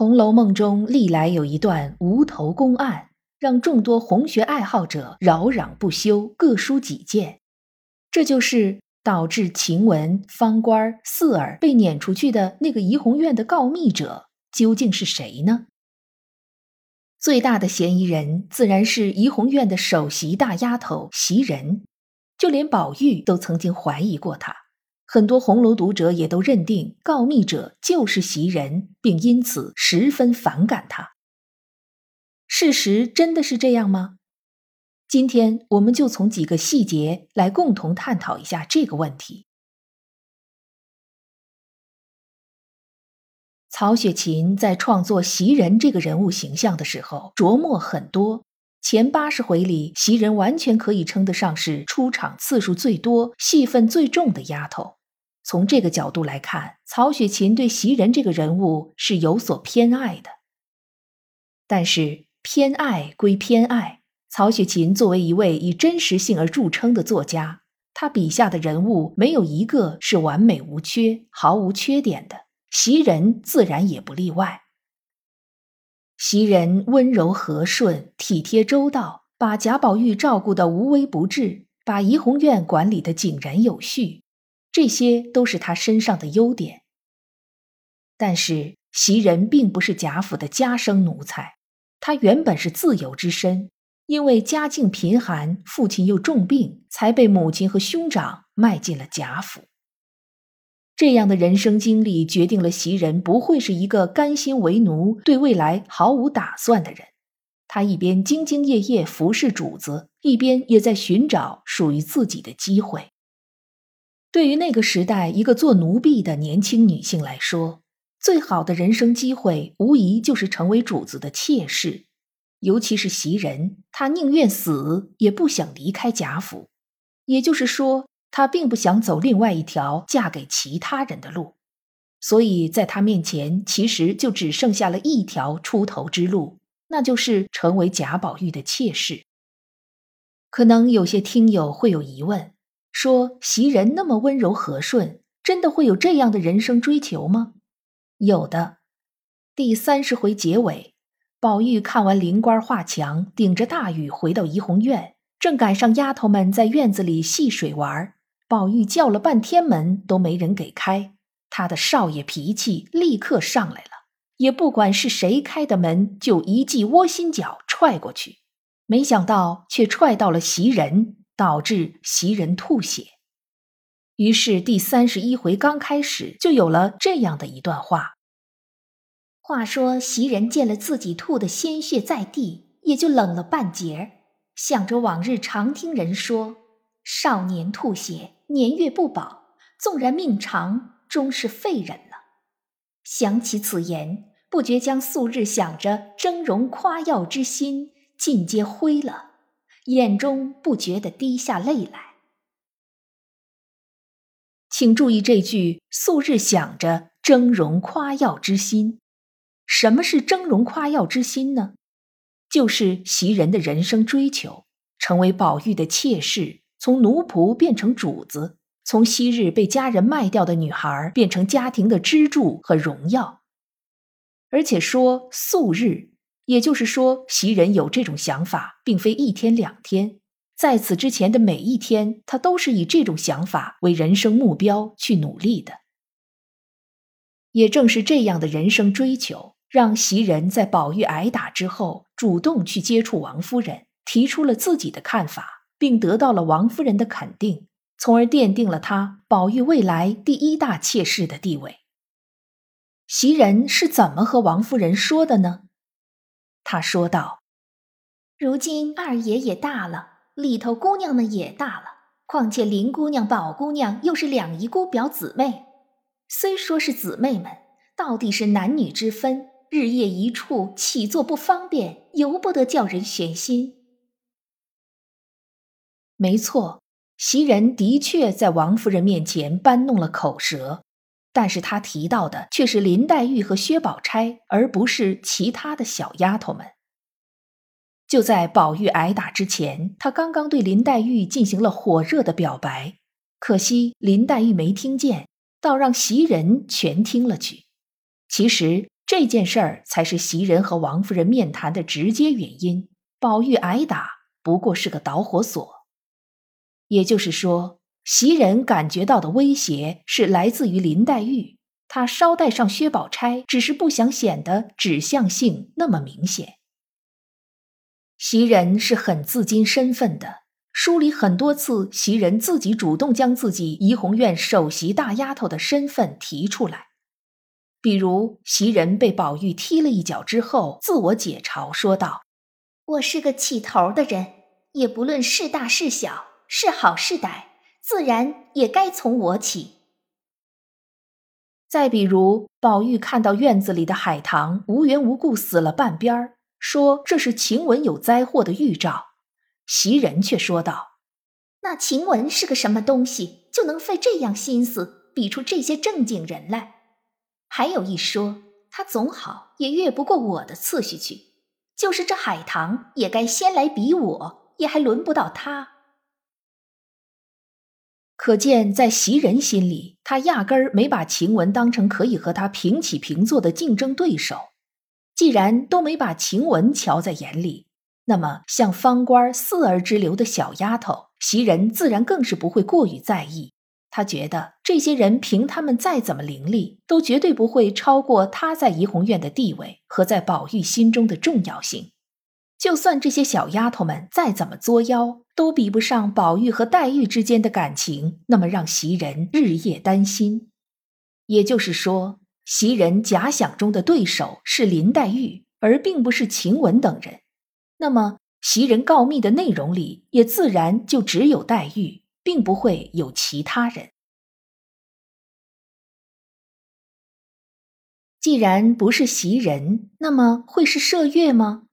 红楼梦》中历来有一段无头公案，让众多红学爱好者扰攘不休，各抒己见。这就是导致晴雯、芳官、四儿被撵出去的那个怡红院的告密者究竟是谁呢？最大的嫌疑人自然是怡红院的首席大丫头袭人，就连宝玉都曾经怀疑过她。很多红楼读者也都认定告密者就是袭人，并因此十分反感他。事实真的是这样吗？今天我们就从几个细节来共同探讨一下这个问题。曹雪芹在创作袭人这个人物形象的时候琢磨很多，前八十回里，袭人完全可以称得上是出场次数最多、戏份最重的丫头。从这个角度来看，曹雪芹对袭人这个人物是有所偏爱的。但是偏爱归偏爱，曹雪芹作为一位以真实性而著称的作家，他笔下的人物没有一个是完美无缺、毫无缺点的，袭人自然也不例外。袭人温柔和顺、体贴周到，把贾宝玉照顾得无微不至，把怡红院管理得井然有序。这些都是他身上的优点，但是袭人并不是贾府的家生奴才，她原本是自由之身，因为家境贫寒，父亲又重病，才被母亲和兄长卖进了贾府。这样的人生经历决定了袭人不会是一个甘心为奴、对未来毫无打算的人。他一边兢兢业业服侍主子，一边也在寻找属于自己的机会。对于那个时代一个做奴婢的年轻女性来说，最好的人生机会无疑就是成为主子的妾室。尤其是袭人，她宁愿死也不想离开贾府。也就是说，她并不想走另外一条嫁给其他人的路。所以，在她面前，其实就只剩下了一条出头之路，那就是成为贾宝玉的妾室。可能有些听友会有疑问。说袭人那么温柔和顺，真的会有这样的人生追求吗？有的。第三十回结尾，宝玉看完灵官画墙，顶着大雨回到怡红院，正赶上丫头们在院子里戏水玩，宝玉叫了半天门都没人给开，他的少爷脾气立刻上来了，也不管是谁开的门，就一记窝心脚踹过去，没想到却踹到了袭人。导致袭人吐血，于是第三十一回刚开始就有了这样的一段话。话说袭人见了自己吐的鲜血在地，也就冷了半截儿，想着往日常听人说，少年吐血，年月不保，纵然命长，终是废人了。想起此言，不觉将素日想着峥嵘夸耀之心尽皆灰了。眼中不觉地滴下泪来。请注意这句“素日想着峥嵘夸耀之心”，什么是峥嵘夸耀之心呢？就是袭人的人生追求，成为宝玉的妾室，从奴仆变成主子，从昔日被家人卖掉的女孩变成家庭的支柱和荣耀。而且说素日。也就是说，袭人有这种想法，并非一天两天，在此之前的每一天，他都是以这种想法为人生目标去努力的。也正是这样的人生追求，让袭人在宝玉挨打之后，主动去接触王夫人，提出了自己的看法，并得到了王夫人的肯定，从而奠定了他宝玉未来第一大妾室的地位。袭人是怎么和王夫人说的呢？他说道：“如今二爷也大了，里头姑娘们也大了，况且林姑娘、宝姑娘又是两姨姑表姊妹。虽说是姊妹们，到底是男女之分，日夜一处，起坐不方便，由不得叫人悬心。没错，袭人的确在王夫人面前搬弄了口舌，但是他提到的却是林黛玉和薛宝钗，而不是其他的小丫头们。就在宝玉挨打之前，他刚刚对林黛玉进行了火热的表白，可惜林黛玉没听见，倒让袭人全听了去。其实这件事儿才是袭人和王夫人面谈的直接原因，宝玉挨打不过是个导火索。也就是说，袭人感觉到的威胁是来自于林黛玉，她捎带上薛宝钗，只是不想显得指向性那么明显。袭人是很自矜身份的，书里很多次，袭人自己主动将自己怡红院首席大丫头的身份提出来，比如袭人被宝玉踢了一脚之后，自我解嘲说道：“我是个起头的人，也不论是大是小。”是好是歹，自然也该从我起。再比如，宝玉看到院子里的海棠无缘无故死了半边儿，说这是晴雯有灾祸的预兆，袭人却说道：“那晴雯是个什么东西，就能费这样心思比出这些正经人来？还有一说，他总好也越不过我的次序去，就是这海棠也该先来比我，也还轮不到他。”可见，在袭人心里，他压根儿没把晴雯当成可以和他平起平坐的竞争对手。既然都没把晴雯瞧在眼里，那么像芳官、四儿之流的小丫头，袭人自然更是不会过于在意。他觉得这些人凭他们再怎么伶俐，都绝对不会超过他在怡红院的地位和在宝玉心中的重要性。就算这些小丫头们再怎么作妖，都比不上宝玉和黛玉之间的感情，那么让袭人日夜担心。也就是说，袭人假想中的对手是林黛玉，而并不是晴雯等人。那么，袭人告密的内容里，也自然就只有黛玉，并不会有其他人。既然不是袭人，那么会是麝月吗？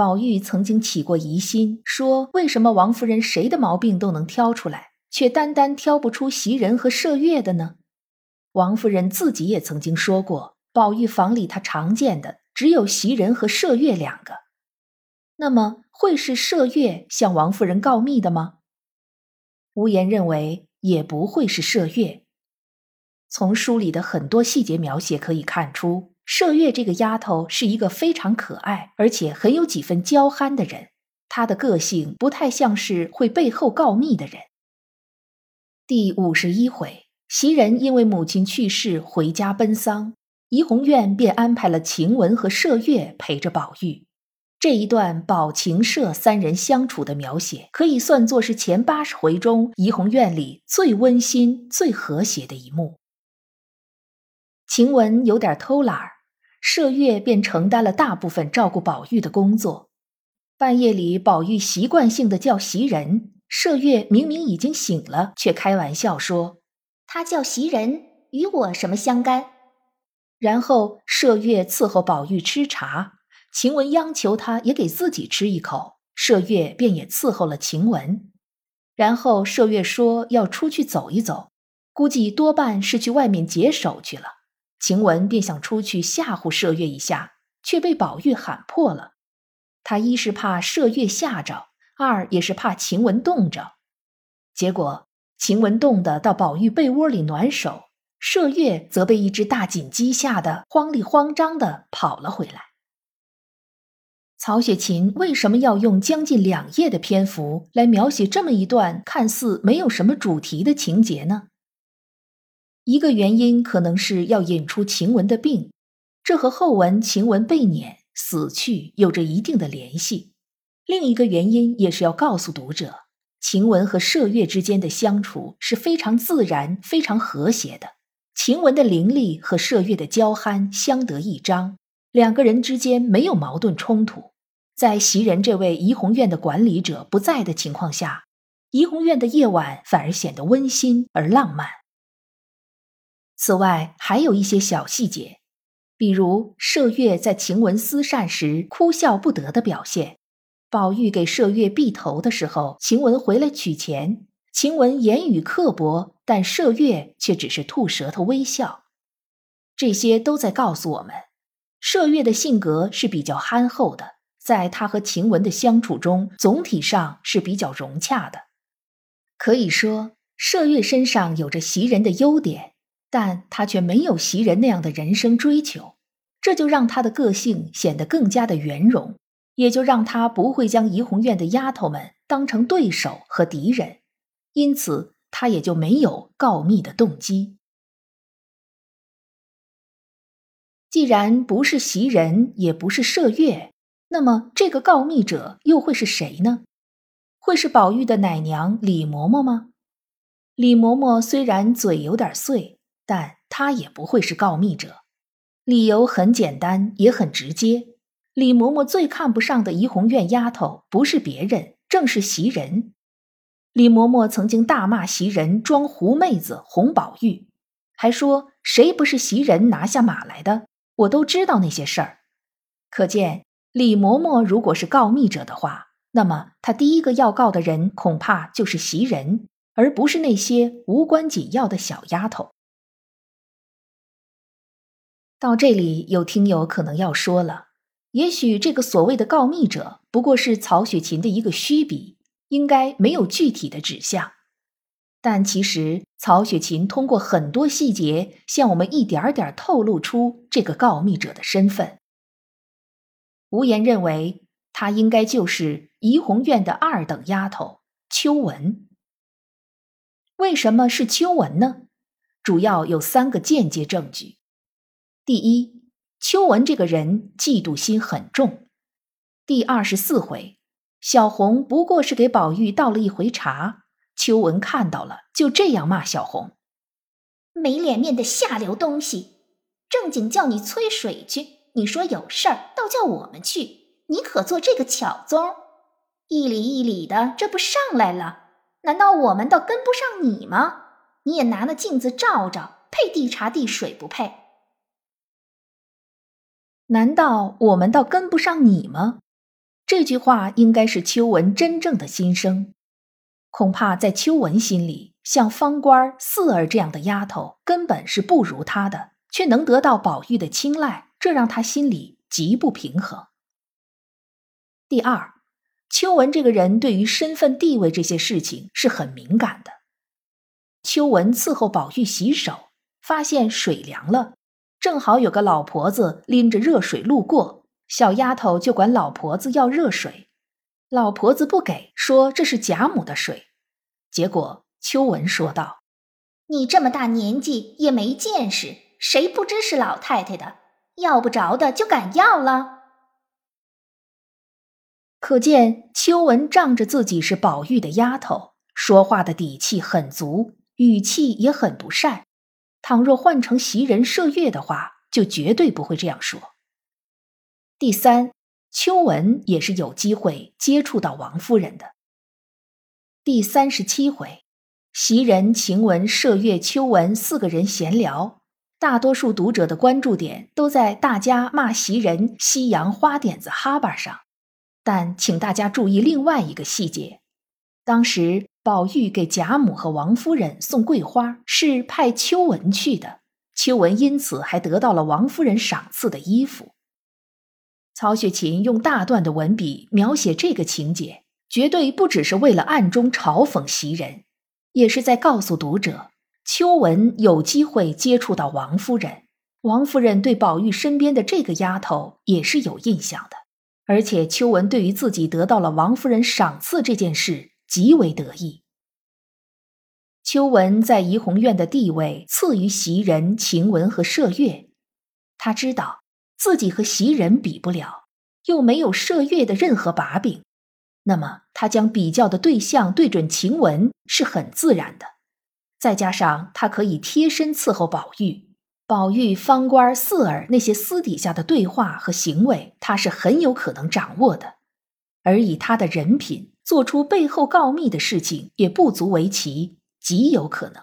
宝玉曾经起过疑心，说：“为什么王夫人谁的毛病都能挑出来，却单单挑不出袭人和麝月的呢？”王夫人自己也曾经说过，宝玉房里她常见的只有袭人和麝月两个。那么，会是麝月向王夫人告密的吗？无言认为也不会是麝月。从书里的很多细节描写可以看出。麝月这个丫头是一个非常可爱，而且很有几分娇憨的人。她的个性不太像是会背后告密的人。第五十一回，袭人因为母亲去世回家奔丧，怡红院便安排了晴雯和麝月陪着宝玉。这一段宝晴麝三人相处的描写，可以算作是前八十回中怡红院里最温馨、最和谐的一幕。晴雯有点偷懒儿。麝月便承担了大部分照顾宝玉的工作。半夜里，宝玉习惯性的叫袭人，麝月明明已经醒了，却开玩笑说：“他叫袭人，与我什么相干？”然后麝月伺候宝玉吃茶，晴雯央求他也给自己吃一口，麝月便也伺候了晴雯。然后麝月说要出去走一走，估计多半是去外面解手去了。晴雯便想出去吓唬麝月一下，却被宝玉喊破了。他一是怕麝月吓着，二也是怕晴雯冻着。结果晴雯冻得到宝玉被窝里暖手，麝月则被一只大锦鸡吓得慌里慌张的跑了回来。曹雪芹为什么要用将近两页的篇幅来描写这么一段看似没有什么主题的情节呢？一个原因可能是要引出晴雯的病，这和后文晴雯被撵死去有着一定的联系。另一个原因也是要告诉读者，晴雯和麝月之间的相处是非常自然、非常和谐的。晴雯的伶俐和麝月的娇憨相得益彰，两个人之间没有矛盾冲突。在袭人这位怡红院的管理者不在的情况下，怡红院的夜晚反而显得温馨而浪漫。此外，还有一些小细节，比如麝月在晴雯思善时哭笑不得的表现；宝玉给麝月篦头的时候，晴雯回来取钱，晴雯言语刻薄，但麝月却只是吐舌头微笑。这些都在告诉我们，麝月的性格是比较憨厚的，在他和晴雯的相处中，总体上是比较融洽的。可以说，麝月身上有着袭人的优点。但他却没有袭人那样的人生追求，这就让他的个性显得更加的圆融，也就让他不会将怡红院的丫头们当成对手和敌人，因此他也就没有告密的动机。既然不是袭人，也不是麝月，那么这个告密者又会是谁呢？会是宝玉的奶娘李嬷嬷吗？李嬷嬷虽然嘴有点碎。但他也不会是告密者，理由很简单，也很直接。李嬷嬷最看不上的怡红院丫头，不是别人，正是袭人。李嬷嬷曾经大骂袭人装狐妹子哄宝玉，还说谁不是袭人拿下马来的？我都知道那些事儿。可见李嬷嬷如果是告密者的话，那么她第一个要告的人恐怕就是袭人，而不是那些无关紧要的小丫头。到这里，有听友可能要说了：也许这个所谓的告密者不过是曹雪芹的一个虚笔，应该没有具体的指向。但其实，曹雪芹通过很多细节向我们一点点透露出这个告密者的身份。无言认为，他应该就是怡红院的二等丫头秋纹。为什么是秋纹呢？主要有三个间接证据。第一，秋纹这个人嫉妒心很重。第二十四回，小红不过是给宝玉倒了一回茶，秋纹看到了，就这样骂小红：“没脸面的下流东西！正经叫你催水去，你说有事儿，倒叫我们去，你可做这个巧宗？一里一里的，这不上来了？难道我们倒跟不上你吗？你也拿那镜子照照，配递茶递水不配？”难道我们倒跟不上你吗？这句话应该是秋纹真正的心声。恐怕在秋纹心里，像芳官、四儿这样的丫头根本是不如她的，却能得到宝玉的青睐，这让他心里极不平衡。第二，秋纹这个人对于身份地位这些事情是很敏感的。秋纹伺候宝玉洗手，发现水凉了。正好有个老婆子拎着热水路过，小丫头就管老婆子要热水，老婆子不给，说这是贾母的水。结果秋纹说道：“你这么大年纪也没见识，谁不知是老太太的？要不着的就敢要了。”可见秋纹仗着自己是宝玉的丫头，说话的底气很足，语气也很不善。倘若换成袭人、麝月的话，就绝对不会这样说。第三，秋纹也是有机会接触到王夫人的。第三十七回，袭人、晴雯、麝月、秋纹四个人闲聊，大多数读者的关注点都在大家骂袭人西洋花点子哈巴上。但请大家注意另外一个细节，当时。宝玉给贾母和王夫人送桂花，是派秋纹去的。秋纹因此还得到了王夫人赏赐的衣服。曹雪芹用大段的文笔描写这个情节，绝对不只是为了暗中嘲讽袭人，也是在告诉读者：秋纹有机会接触到王夫人，王夫人对宝玉身边的这个丫头也是有印象的。而且秋纹对于自己得到了王夫人赏赐这件事。极为得意。秋纹在怡红院的地位次于袭人、晴雯和麝月，他知道自己和袭人比不了，又没有麝月的任何把柄，那么他将比较的对象对准晴雯是很自然的。再加上他可以贴身伺候宝玉，宝玉、方官、四儿那些私底下的对话和行为，他是很有可能掌握的，而以他的人品。做出背后告密的事情也不足为奇，极有可能。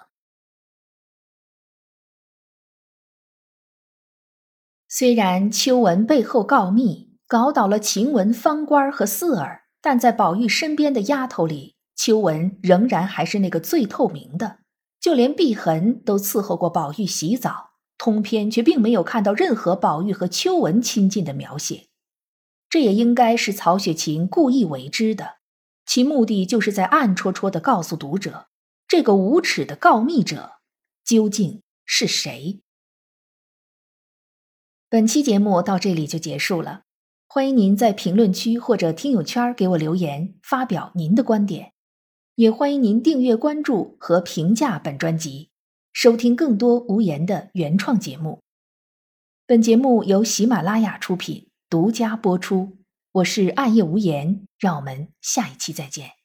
虽然秋文背后告密，搞倒了晴雯、方官和四儿，但在宝玉身边的丫头里，秋文仍然还是那个最透明的。就连碧痕都伺候过宝玉洗澡，通篇却并没有看到任何宝玉和秋文亲近的描写。这也应该是曹雪芹故意为之的，其目的就是在暗戳戳的告诉读者，这个无耻的告密者究竟是谁。本期节目到这里就结束了，欢迎您在评论区或者听友圈给我留言，发表您的观点，也欢迎您订阅关注和评价本专辑，收听更多无言的原创节目。本节目由喜马拉雅出品，独家播出。我是暗夜无言，让我们下一期再见。